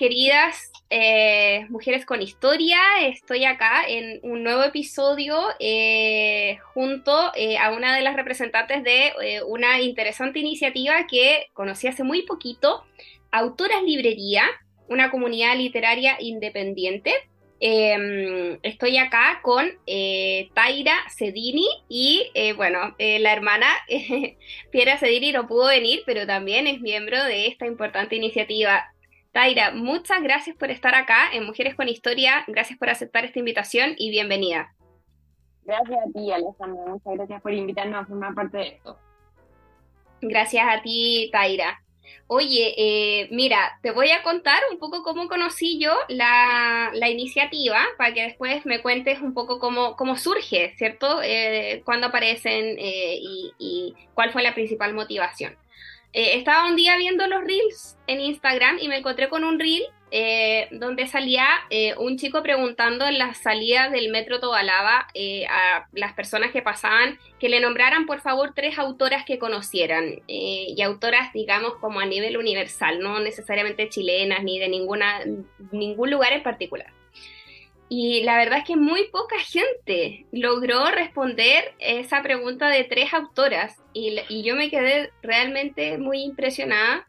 Queridas eh, mujeres con historia. Estoy acá en un nuevo episodio eh, junto eh, a una de las representantes de una interesante iniciativa que conocí hace muy poquito, Autoras Librería, una comunidad literaria independiente. Eh, estoy acá con Taira Cedini y, bueno, la hermana Piera Cedini no pudo venir, pero también es miembro de esta importante iniciativa. Taira, muchas gracias por estar acá en Mujeres con Historia, gracias por aceptar esta invitación y bienvenida. Gracias a ti, Alejandra. Muchas gracias por invitarnos a formar parte de esto. Gracias a ti, Taira. Oye, eh, mira, te voy a contar un poco cómo conocí yo la, la iniciativa para que después me cuentes un poco cómo, cómo surge, ¿cierto? Eh, cuándo aparecen eh, y, y cuál fue la principal motivación. Eh, estaba un día viendo los reels en Instagram y me encontré con un reel eh, donde salía eh, un chico preguntando en las salidas del metro Tobalaba eh, a las personas que pasaban que le nombraran por favor tres autoras que conocieran eh, y autoras digamos como a nivel universal, no necesariamente chilenas ni de ninguna, ningún lugar en particular. Y la verdad es que muy poca gente logró responder esa pregunta de tres autoras y, yo me quedé realmente muy impresionada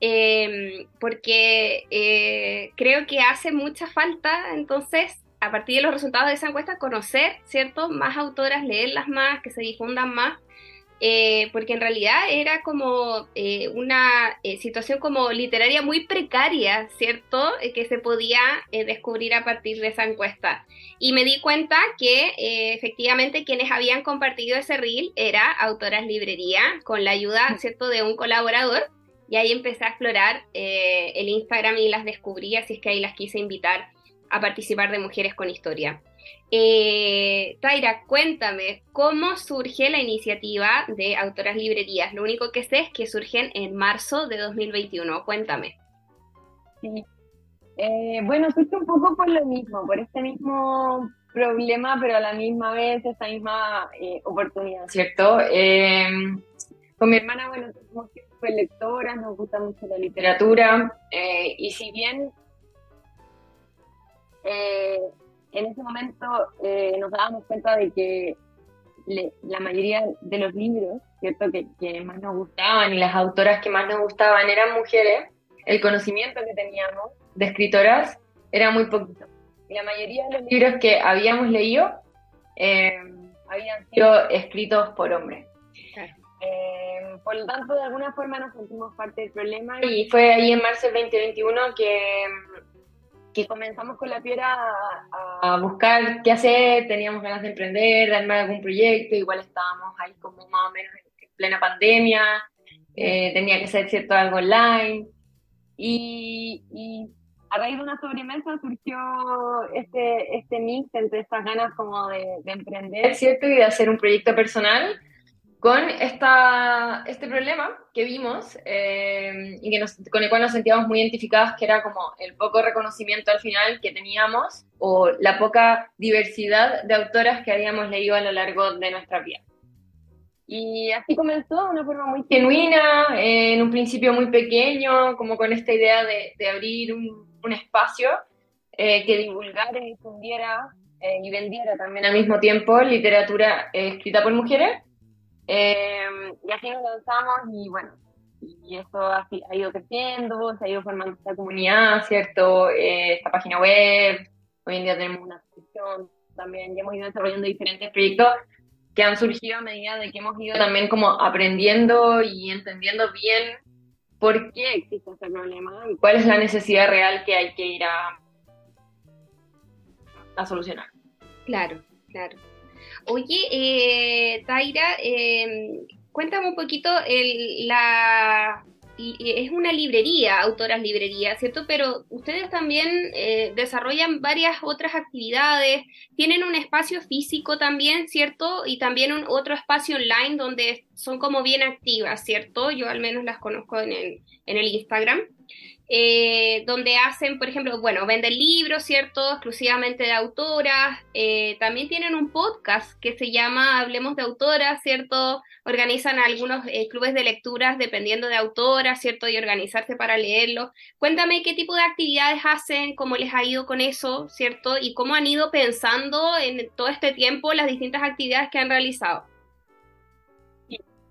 eh, porque eh, creo que hace mucha falta entonces a partir de los resultados de esa encuesta conocer, ¿cierto? Más autoras, leerlas más, que se difundan más eh, porque en realidad era como eh, una eh, situación como literaria muy precaria, ¿cierto? Que se podía descubrir a partir de esa encuesta. Y me di cuenta que efectivamente quienes habían compartido ese reel era Autoras Librería, con la ayuda, ¿cierto?, de un colaborador. Y ahí empecé a explorar el Instagram y las descubrí, así es que ahí las quise invitar a participar de Mujeres con Historia. Eh, Taira, cuéntame, ¿cómo surge la iniciativa de Autoras Librerías? Lo único que sé es que surgen en marzo de 2021. Cuéntame. Sí. Eh, bueno, surge un poco por lo mismo, por este mismo problema, pero a la misma vez esta misma eh, oportunidad, ¿cierto? Eh, con mi hermana, bueno, somos siempre lectoras, nos gusta mucho la literatura, y si bien en ese momento eh, nos dábamos cuenta de que le- la mayoría de los libros, ¿cierto? Que, que más nos gustaban y las autoras que más nos gustaban eran mujeres, el conocimiento que teníamos de escritoras era muy poquito. Y la mayoría de los libros que habíamos leído eh, habían sido escritos por hombres. Claro. Eh, por lo tanto, de alguna forma nos sentimos parte del problema y fue ahí en marzo del 2021 que, que comenzamos con la piedra a, a buscar qué hacer, teníamos ganas de emprender, de armar algún proyecto, igual estábamos ahí como más o menos en plena pandemia, eh, tenía que ser cierto algo online y, y a raíz de una sobremesa surgió este, este mix entre estas ganas como de, de emprender, ¿cierto? Y de hacer un proyecto personal con esta, este problema que vimos eh, y que nos, con el cual nos sentíamos muy identificadas, que era como el poco reconocimiento al final que teníamos o la poca diversidad de autoras que habíamos leído a lo largo de nuestra vida. Y así comenzó de una forma muy genuina, eh, en un principio muy pequeño, como con esta idea de, de abrir un, un espacio eh, que divulgara y difundiera eh, y vendiera también al mismo tiempo literatura eh, escrita por mujeres. Eh, y así nos lanzamos y bueno, y eso ha, ido creciendo, se ha ido formando esta comunidad, ¿cierto? Eh, esta página web, hoy en día tenemos una ilustración también, y hemos ido desarrollando diferentes proyectos que han surgido a medida de que hemos ido también como aprendiendo y entendiendo bien por qué existe este problema y cuál es la necesidad real que hay que ir a, a solucionar. Claro, claro. Oye, eh, Taira, eh, cuéntame un poquito el, la es una librería, autoras librería, ¿cierto? Pero ustedes también eh, desarrollan varias otras actividades, tienen un espacio físico también, ¿cierto? Y también un otro espacio online donde son como bien activas, ¿cierto? Yo al menos las conozco en el, en el Instagram. Eh, donde hacen, por ejemplo, bueno, venden libros, ¿cierto? Exclusivamente de autoras. Eh, también tienen un podcast que se llama Hablemos de Autoras, ¿cierto? Organizan algunos eh, clubes de lecturas dependiendo de autoras, ¿cierto? Y organizarse para leerlo. Cuéntame qué tipo de actividades hacen, cómo les ha ido con eso, ¿cierto? Y cómo han ido pensando en todo este tiempo las distintas actividades que han realizado.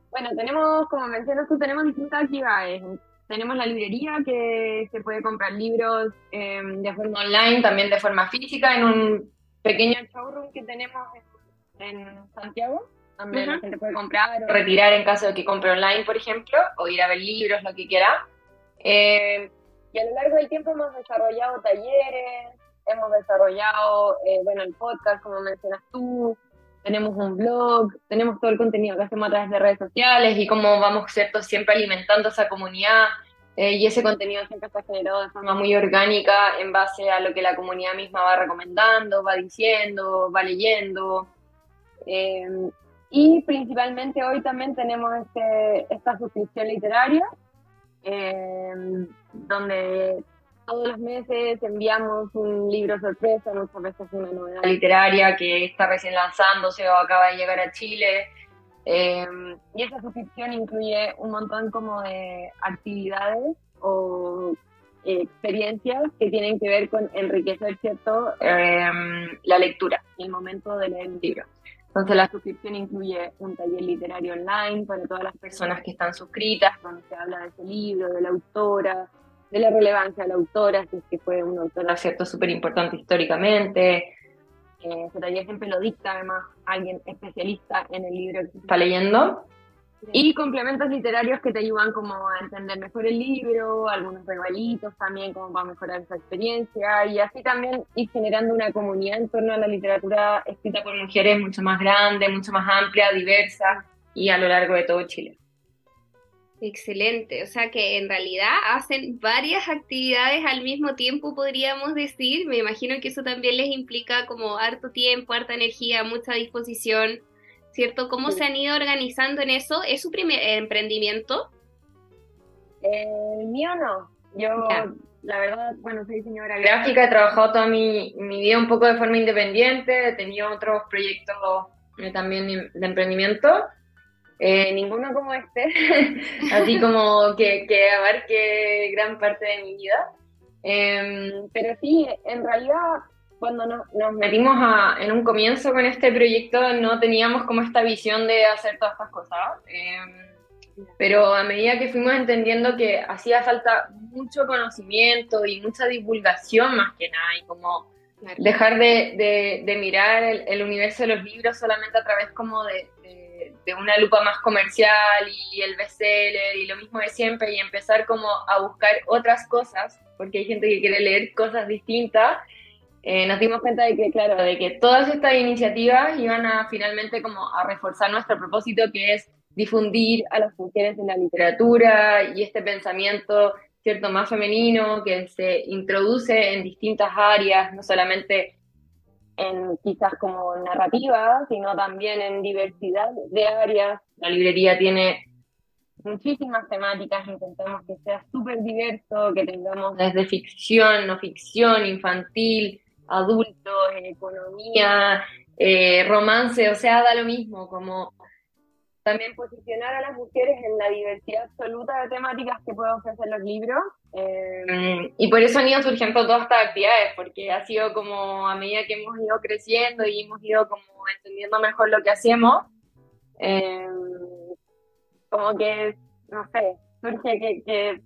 Bueno, tenemos, como mencionas tú, tenemos distintas actividades tenemos la librería que se puede comprar libros em, de forma online, también de forma física, en un pequeño showroom que tenemos en, Santiago, donde la gente puede comprar o retirar en caso de que compre online, por ejemplo, o ir a ver libros, lo que quiera. Em, y a lo largo del tiempo hemos desarrollado talleres, hemos desarrollado, eh, bueno, el podcast, como mencionas tú, tenemos un blog, tenemos todo el contenido que hacemos a través de redes sociales y cómo vamos, ¿cierto?, siempre alimentando esa comunidad. Eh, y ese contenido siempre está generado de forma muy orgánica en base a lo que la comunidad misma va recomendando, va diciendo, va leyendo. Eh, y principalmente hoy también tenemos este, esta suscripción literaria, eh, donde todos los meses enviamos un libro sorpresa, muchas veces una novela literaria que está recién lanzándose o acaba de llegar a Chile. Em, y esa suscripción incluye un montón como de actividades o eh, experiencias que tienen que ver con enriquecer, ¿cierto?, em, la lectura y el momento de leer un libro. Entonces la suscripción incluye un taller literario online para todas las personas que están suscritas, donde se habla de ese libro, de la autora, de la relevancia de la autora, si es que fue una autora cierto súper importante históricamente. Eh, ese taller siempre lo dicta además alguien especialista en el libro que está leyendo. Y complementos literarios que te ayudan como a entender mejor el libro, algunos regalitos también como para mejorar esa experiencia y así también ir generando una comunidad en torno a la literatura escrita por mujeres mucho más grande, mucho más amplia, diversa y a lo largo de todo Chile. Excelente, o sea que en realidad hacen varias actividades al mismo tiempo, podríamos decir. Me imagino que eso también les implica como harto tiempo, harta energía, mucha disposición, ¿cierto? ¿Cómo se han ido organizando en eso? ¿Es su primer emprendimiento? El mío no. Yo, la verdad, bueno, soy diseñadora gráfica, he trabajado toda mi, mi vida un poco de forma independiente, he tenido otros proyectos eh, también de emprendimiento eh, ninguno como este, así como que, que, abarque gran parte de mi vida. Em, pero sí, en realidad, cuando nos metimos a, en un comienzo con este proyecto, no teníamos como esta visión de hacer todas estas cosas. Em, pero a medida que fuimos entendiendo que hacía falta mucho conocimiento y mucha divulgación más que nada, y como dejar de, de, mirar el, el, universo de los libros solamente a través como de, de una lupa más comercial y el bestseller y lo mismo de siempre y empezar como a buscar otras cosas, porque hay gente que quiere leer cosas distintas, eh, nos dimos cuenta de que, claro, de que todas estas iniciativas iban a finalmente como a reforzar nuestro propósito, que es difundir a las mujeres en la literatura y este pensamiento cierto más femenino que se introduce en distintas áreas, no solamente en quizás como narrativa, sino también en diversidad de áreas. La librería tiene muchísimas temáticas, intentamos que sea súper diverso, que tengamos desde ficción, no ficción, infantil, adultos, economía, eh, romance, o sea, da lo mismo, como también posicionar a las mujeres en la diversidad absoluta de temáticas que pueden ofrecer los libros. Eh, y por eso han ido surgiendo todas estas actividades, porque ha sido como a medida que hemos ido creciendo y hemos ido como entendiendo mejor lo que hacemos, eh, como que, no sé, surge que, que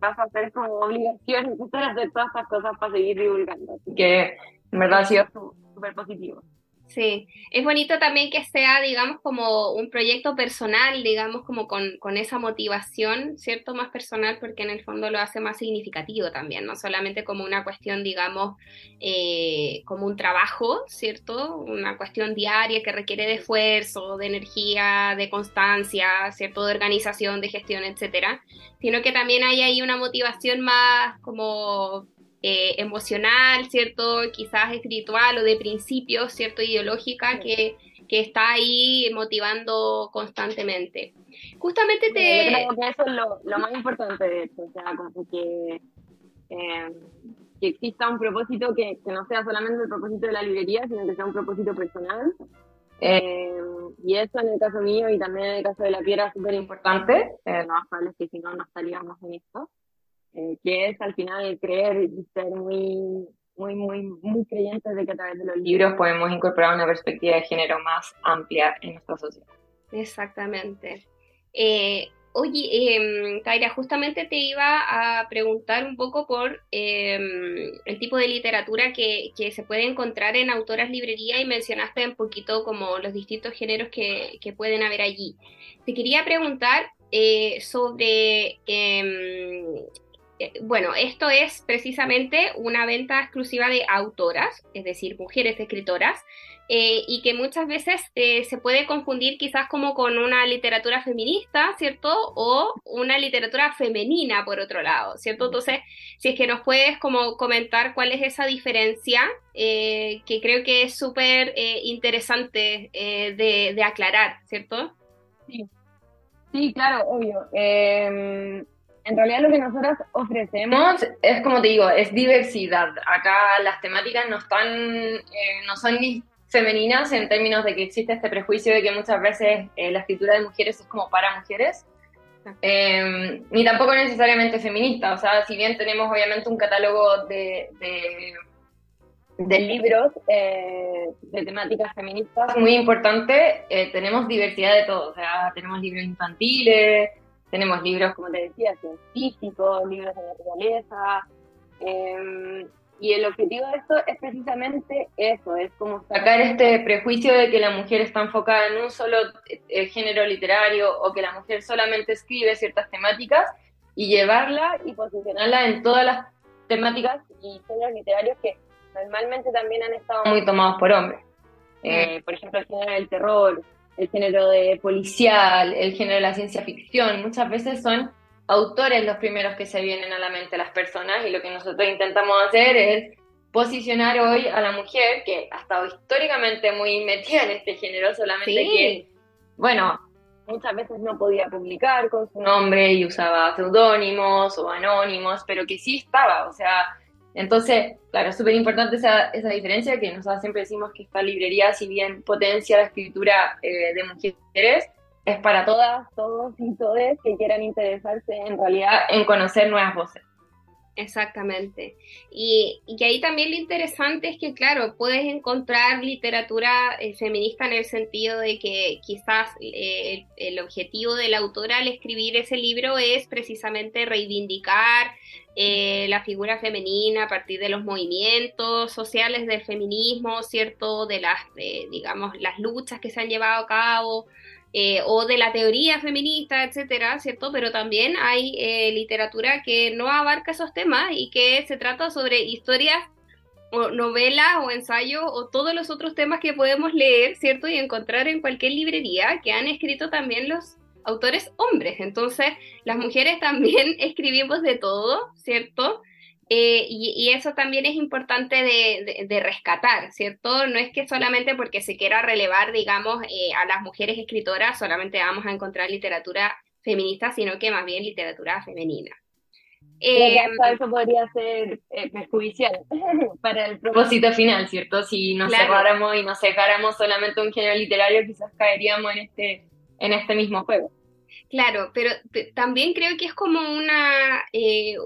vas a hacer como obligación empezar a hacer todas estas cosas para seguir divulgando. Así que en verdad ha sido súper positivo. Sí, es bonito también que sea, digamos, como un proyecto personal, digamos, como con, con, esa motivación, ¿cierto? Más personal, porque en el fondo lo hace más significativo también, no solamente como una cuestión, digamos, eh, como un trabajo, ¿cierto? Una cuestión diaria que requiere de esfuerzo, de energía, de constancia, ¿cierto? De organización, de gestión, etcétera, sino que también hay ahí una motivación más como eh, emocional, ¿cierto? Quizás espiritual o de principios, ¿cierto? Ideológica que, que está ahí motivando constantemente. Justamente te... Yo creo que eso es lo, lo más importante de esto, o sea, como que, eh, que exista un propósito que, que, no sea solamente el propósito de la librería, sino que sea un propósito personal. Eh, y eso en el caso mío y también en el caso de la piedra es súper importante, no es que si no, no estaríamos en esto. Eh, que es al final creer y ser muy, muy, muy, muy creyentes de que a través de los libros podemos incorporar una perspectiva de género más amplia en nuestra sociedad. Exactamente. Eh, oye, eh, Taira, justamente te iba a preguntar un poco por em, el tipo de literatura que, que, se puede encontrar en autoras librería y mencionaste un poquito como los distintos géneros que, que pueden haber allí. Te quería preguntar eh, sobre em, bueno, esto es precisamente una venta exclusiva de autoras, es decir, mujeres escritoras, eh, y que muchas veces eh, se puede confundir quizás como con una literatura feminista, ¿cierto? O una literatura femenina, por otro lado, ¿cierto? Entonces, si es que nos puedes como comentar cuál es esa diferencia, que creo que es súper interesante de, de, aclarar, ¿cierto? Sí. sí, claro, obvio. En realidad lo que nosotros ofrecemos es, como te digo, es diversidad. Acá las temáticas no están, eh, no son ni femeninas en términos de que existe este prejuicio de que muchas veces eh, la escritura de mujeres es como para mujeres, eh, ni tampoco necesariamente feminista. O sea, si bien tenemos obviamente un catálogo de, de, libros de temáticas feministas muy importante, tenemos diversidad de todo. O sea, tenemos libros infantiles, tenemos libros, como te decía, científicos, libros de naturaleza. Em, y el objetivo de esto es precisamente eso, es como sacar este prejuicio de que la mujer está enfocada en un solo eh, género literario o que la mujer solamente escribe ciertas temáticas y llevarla y posicionarla en todas las temáticas y géneros literarios que normalmente también han estado muy tomados por hombres. Eh, por ejemplo, el género del terror, el género de policial, el género de la ciencia ficción, muchas veces son autores los primeros que se vienen a la mente las personas y lo que nosotros intentamos hacer es posicionar hoy a la mujer que ha estado históricamente muy metida en este género, solamente que, bueno, muchas veces no podía publicar con su nombre y usaba seudónimos o anónimos, pero que sí estaba, o sea, entonces, claro, súper importante esa, esa, diferencia que nosotros siempre decimos que esta librería, si bien potencia la escritura eh, de mujeres, es para todas, todos y todes que quieran interesarse en realidad en conocer nuevas voces. Exactamente. Y, y, ahí también lo interesante es que, claro, puedes encontrar literatura eh, feminista en el sentido de que quizás eh, el, el, objetivo de la autora al escribir ese libro es precisamente reivindicar eh, la figura femenina a partir de los movimientos sociales del feminismo, ¿cierto? De las, digamos, las luchas que se han llevado a cabo eh, o de la teoría feminista, etcétera, ¿cierto? Pero también hay eh, literatura que no abarca esos temas y que se trata sobre historias o novelas o ensayos o todos los otros temas que podemos leer, ¿cierto? Y encontrar en cualquier librería que han escrito también los autores hombres. Entonces, las mujeres también escribimos de todo, ¿cierto? Eh, y, eso también es importante de, rescatar, ¿cierto? No es que solamente porque se quiera relevar, digamos, eh, a las mujeres escritoras, solamente vamos a encontrar literatura feminista, sino que más bien literatura femenina. Eh, eso podría ser perjudicial para el propósito final, ¿cierto? Si nos cerráramos y nos dejáramos solamente un género literario, quizás caeríamos en este, en este mismo juego. Claro, pero también creo que es como una, eh,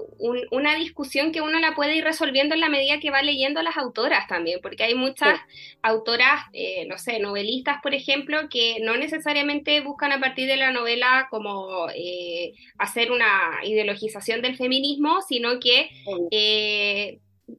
una discusión que uno la puede ir resolviendo en la medida que va leyendo las autoras también, porque hay muchas autoras, eh, no sé, novelistas, por ejemplo, que no necesariamente buscan a partir de la novela como eh, hacer una ideologización del feminismo, sino que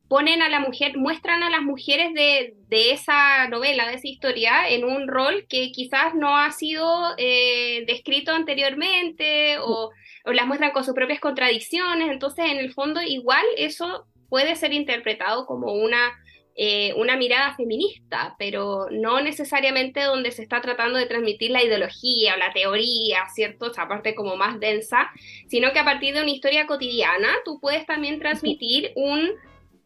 ponen a la mujer, muestran a las mujeres de, de, esa novela, de esa historia, en un rol que quizás no ha sido eh, descrito anteriormente o, o, las muestran con sus propias contradicciones. Entonces, en el fondo, igual eso puede ser interpretado como una, eh, una mirada feminista, pero no necesariamente donde se está tratando de transmitir la ideología o la teoría, ¿cierto? Esa parte como más densa, sino que a partir de una historia cotidiana tú puedes también transmitir un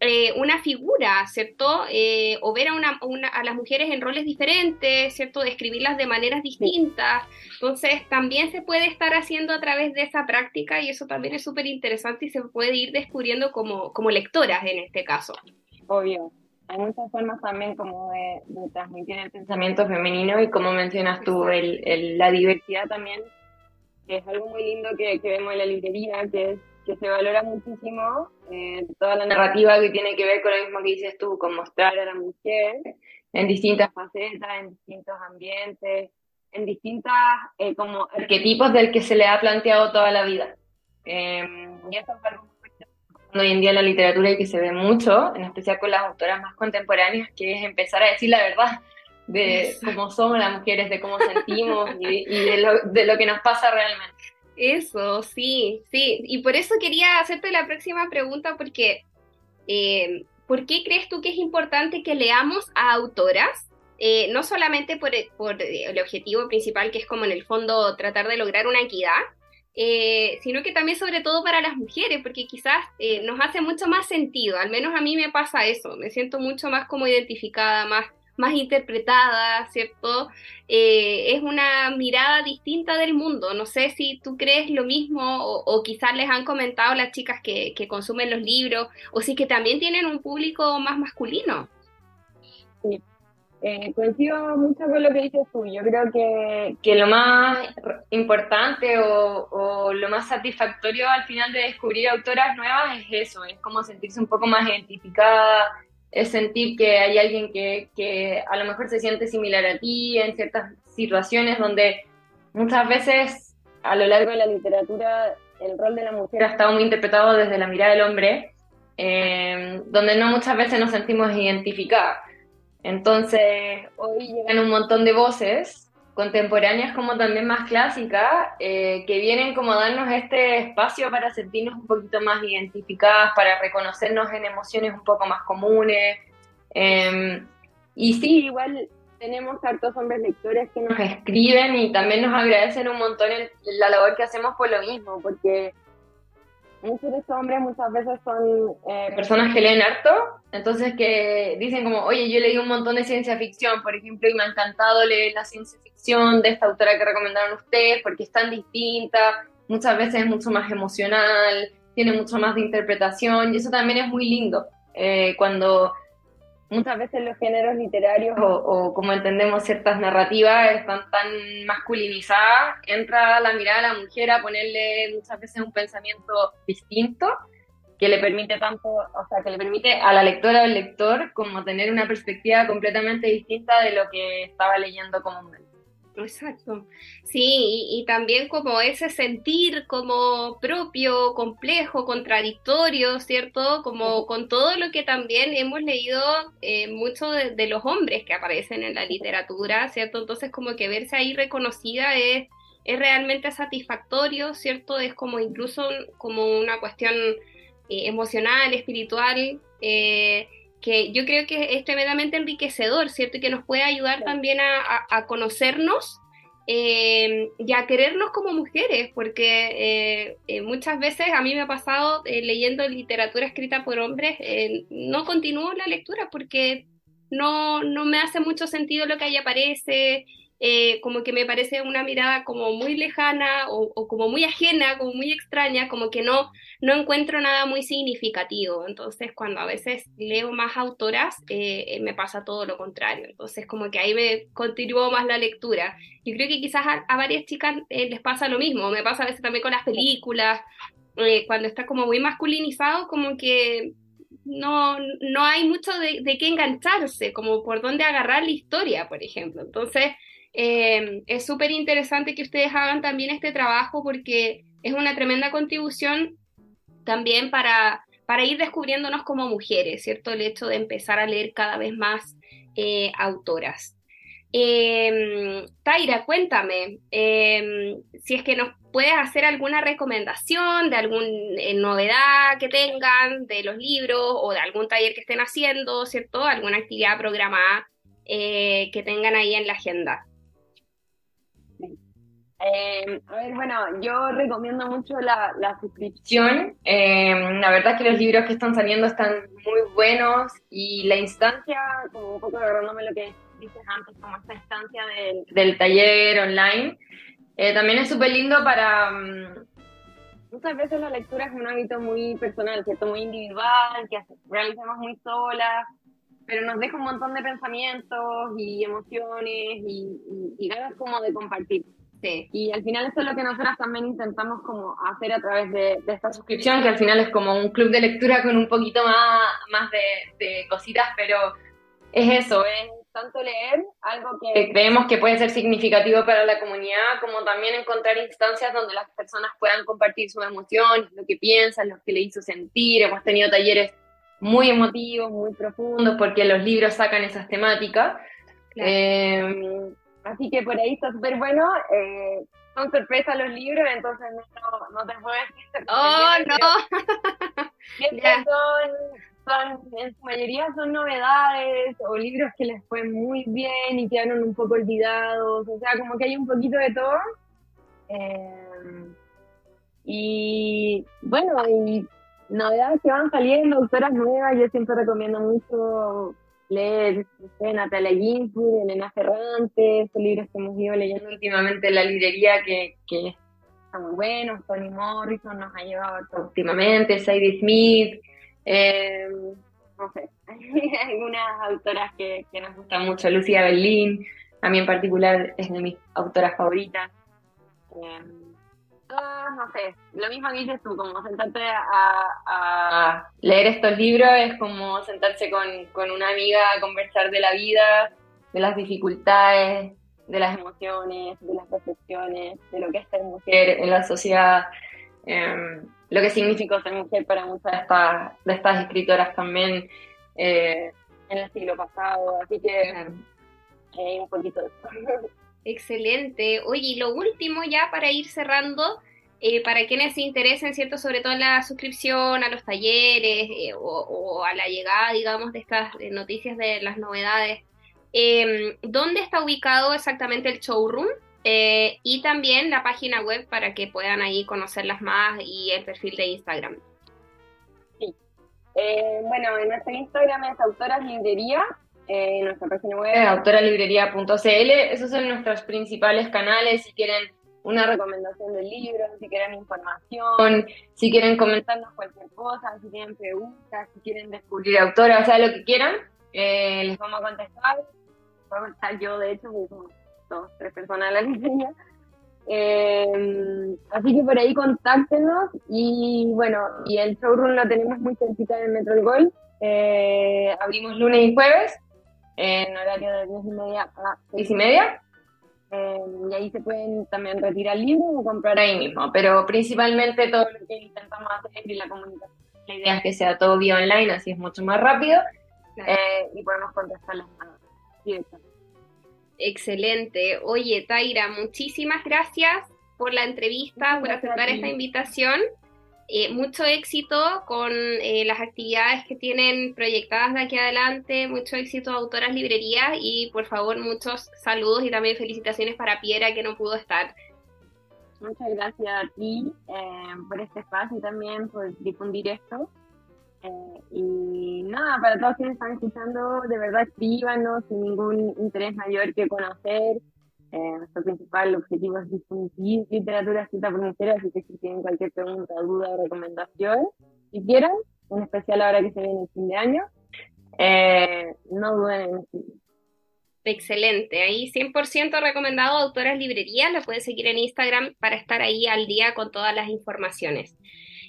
eh, una figura, ¿cierto? Eh, o ver a, una, a, las mujeres en roles diferentes, ¿cierto? Describirlas de maneras distintas. Entonces, también se puede estar haciendo a través de esa práctica y eso también es súper interesante y se puede ir descubriendo como, como lectoras en este caso. Obvio. Hay muchas formas también como de, transmitir el pensamiento femenino y como mencionas tú, el, la diversidad también, que es algo muy lindo que, que vemos en la librería, que es que se valora muchísimo eh, toda la narrativa que tiene que ver con lo mismo que dices tú, con mostrar a la mujer en distintas facetas, en distintos ambientes, en distintos eh, como arquetipos del que se le ha planteado toda la vida. Eh, y eso es algo muy hoy en día en la literatura y que se ve mucho, en especial con las autoras más contemporáneas, que es empezar a decir la verdad de cómo somos las mujeres, de cómo sentimos y, y de, lo, de lo que nos pasa realmente. Eso, sí, sí. Y por eso quería hacerte la próxima pregunta, porque eh, ¿por qué crees tú que es importante que leamos a autoras? Eh, no solamente por, por, el objetivo principal, que es como en el fondo tratar de lograr una equidad, eh, sino que también sobre todo para las mujeres, porque quizás nos hace mucho más sentido, al menos a mí me pasa eso, me siento mucho más como identificada, más más interpretada, ¿cierto? Eh, es una mirada distinta del mundo. No sé si tú crees lo mismo o, quizás les han comentado las chicas que, consumen los libros o si que también tienen un público más masculino. Sí, eh, coincido mucho con lo que dices tú. Yo creo que, que lo más importante o, o, lo más satisfactorio al final de descubrir autoras nuevas es eso, es como sentirse un poco más identificada, es sentir que hay alguien que, que, a lo mejor se siente similar a ti en ciertas situaciones donde muchas veces a lo largo de la literatura el rol de la mujer ha estado muy interpretado desde la mirada del hombre, eh, donde no muchas veces nos sentimos identificadas. Entonces, hoy llegan un montón de voces contemporáneas como también más clásicas, eh, que vienen como darnos este espacio para sentirnos un poquito más identificadas, para reconocernos en emociones un poco más comunes. Em, y sí, igual tenemos hartos hombres lectores que nos escriben y también nos agradecen un montón la labor que hacemos por lo mismo, porque muchos de estos hombres muchas veces son eh, personas que leen harto, entonces que dicen como, oye, yo leí un montón de ciencia ficción, por ejemplo, y me ha encantado leer la ciencia ficción de esta autora que recomendaron ustedes, porque es tan distinta, muchas veces es mucho más emocional, tiene mucho más de interpretación, y eso también es muy lindo, eh, cuando muchas veces los géneros literarios o, como entendemos ciertas narrativas están tan masculinizadas, entra la mirada a la mujer a ponerle muchas veces un pensamiento distinto que le permite tanto, o sea, que le permite a la lectora o al lector como tener una perspectiva completamente distinta de lo que estaba leyendo comúnmente. Exacto. Sí, y, también como ese sentir como propio, complejo, contradictorio, ¿cierto? Como con todo lo que también hemos leído eh, mucho de, los hombres que aparecen en la literatura, ¿cierto? Entonces como que verse ahí reconocida es, es realmente satisfactorio, ¿cierto? Es como incluso como una cuestión eh, emocional, espiritual. Eh, que yo creo que es tremendamente enriquecedor, ¿cierto? Y que nos puede ayudar también a, conocernos eh, y a querernos como mujeres, porque eh, eh, muchas veces a mí me ha pasado leyendo literatura escrita por hombres, no continúo la lectura porque no, no me hace mucho sentido lo que ahí aparece, eh, como que me parece una mirada como muy lejana o, como muy ajena, como muy extraña, como que no, no encuentro nada muy significativo. Entonces, cuando a veces leo más autoras, eh, eh, me pasa todo lo contrario. Entonces, como que ahí me continúo más la lectura. Yo creo que quizás a, varias chicas les pasa lo mismo. Me pasa a veces también con las películas, cuando está como muy masculinizado, como que no, no hay mucho de, de qué engancharse, como por dónde agarrar la historia, por ejemplo. Entonces, eh, es súper interesante que ustedes hagan también este trabajo porque es una tremenda contribución también para, para ir descubriéndonos como mujeres, ¿cierto? El hecho de empezar a leer cada vez más eh, autoras. Eh, Taira, cuéntame, eh, si es que nos puedes hacer alguna recomendación de alguna eh, novedad que tengan de los libros o de algún taller que estén haciendo, ¿cierto? Alguna actividad programada eh, que tengan ahí en la agenda. Eh, a ver, bueno, yo recomiendo mucho la, la suscripción. Eh, la verdad es que los libros que están saliendo están muy buenos y la instancia, como un poco agarrándome lo que dices antes, como esta instancia del, del taller online, eh, también es súper lindo para... mm, muchas veces la lectura es un hábito muy personal, ¿cierto? Muy individual, que realizamos muy solas, pero nos deja un montón de pensamientos y emociones y, y- y ganas como de compartir. Sí. Y al final eso es lo que nosotras también intentamos como hacer a través de, de esta suscripción, que al final es como un club de lectura con un poquito más, más de, de cositas, pero es eso, es tanto leer algo que creemos que puede ser significativo para la comunidad, como también encontrar instancias donde las personas puedan compartir sus emociones, lo que piensan, lo que le hizo sentir. Hemos tenido talleres muy emotivos, muy profundos, porque los libros sacan esas temáticas. Claro. Eh, así que por ahí está súper bueno. Eh, son sorpresas los libros, entonces no, te puedo decir. Oh, no. son, en su mayoría son novedades o libros que les fue muy bien y quedaron un poco olvidados. O sea, como que hay un poquito de todo. Eh, y bueno, y novedades que van saliendo, autoras nuevas, yo siempre recomiendo mucho leer, Natalia Ginsburg, Elena Ferrante, son libros que hemos ido leyendo últimamente en la librería que, que están muy buenos, Toni Morrison nos ha llevado últimamente, Sadie Smith, eh, no sé, hay algunas autoras que, que nos gustan mucho, Lucía Berlín, a mí en particular es de mis autoras favoritas. Eh, todas, no sé, lo mismo que dices tú, como sentarte a, a leer estos libros es como sentarse con, con una amiga a conversar de la vida, de las dificultades, de las emociones, de las percepciones, de lo que es ser mujer en la sociedad, eh, lo que significó ser mujer para muchas de estas, de estas escritoras también eh, en el siglo pasado, así que eh, un poquito de eso. Excelente. Oye, y lo último ya para ir cerrando, eh, para quienes se interesen, ¿cierto? Sobre todo en la suscripción a los talleres eh, o, a la llegada, digamos, de estas eh, noticias de las novedades, eh, ¿dónde está ubicado exactamente el showroom? Y también la página web para que puedan ahí conocerlas más y el perfil de Instagram. Eh, bueno, en nuestro Instagram es Autoras Librería, eh, nuestra página web es autoralibrería.cl. Esos son nuestros principales canales si quieren una recomendación del libro, si quieren información, si quieren comentarnos cualquier cosa, si tienen preguntas, si quieren descubrir autoras, o sea, lo que quieran, eh, les vamos a contestar. Voy a contestar yo, de hecho, porque somos dos, tres personas en la librería. Eh, así que por ahí contáctenos y bueno, y el showroom lo tenemos muy cerquita del Metro El Gol. Eh, abrimos lunes y jueves en horario de 10 y media a 6 y media. Eh, y ahí se pueden también retirar libros o comprar ahí mismo. Pero principalmente todo lo que intentamos hacer es la comunicación. La idea es que sea todo vía online, así es mucho más rápido Claro. eh, y podemos contestarlas más directamente. Excelente. Oye, Taira, muchísimas gracias por la entrevista, por aceptar esta invitación. Eh, mucho éxito con eh, las actividades que tienen proyectadas de aquí adelante, mucho éxito a Autoras Librerías y por favor muchos saludos y también felicitaciones para Piera que no pudo estar. Muchas gracias a ti eh, por este espacio y también por difundir esto. Eh, y nada, para todos quienes están escuchando, de verdad escríbanos sin ningún interés mayor que conocer. Eh, nuestro principal objetivo es difundir literatura escrita por mujeres, así que si tienen cualquier pregunta, duda o recomendación, si quieren, en especial ahora que se viene el fin de año, eh, no duden en. Excelente, ahí 100% recomendado Autoras Librerías, la puedes seguir en Instagram para estar ahí al día con todas las informaciones.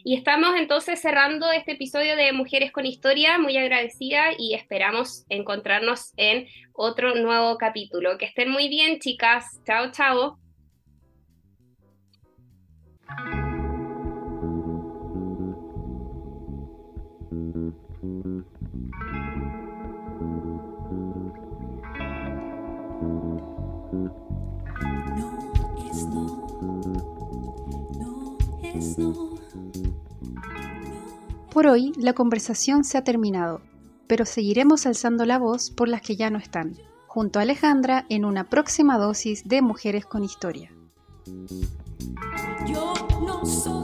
Y estamos entonces cerrando este episodio de Mujeres con Historia, muy agradecida y esperamos encontrarnos en otro nuevo capítulo. Que estén muy bien, chicas. Chao, chao. Por hoy la conversación se ha terminado, pero seguiremos alzando la voz por las que ya no están, junto a Alejandra en una próxima dosis de Mujeres con Historia. Yo no soy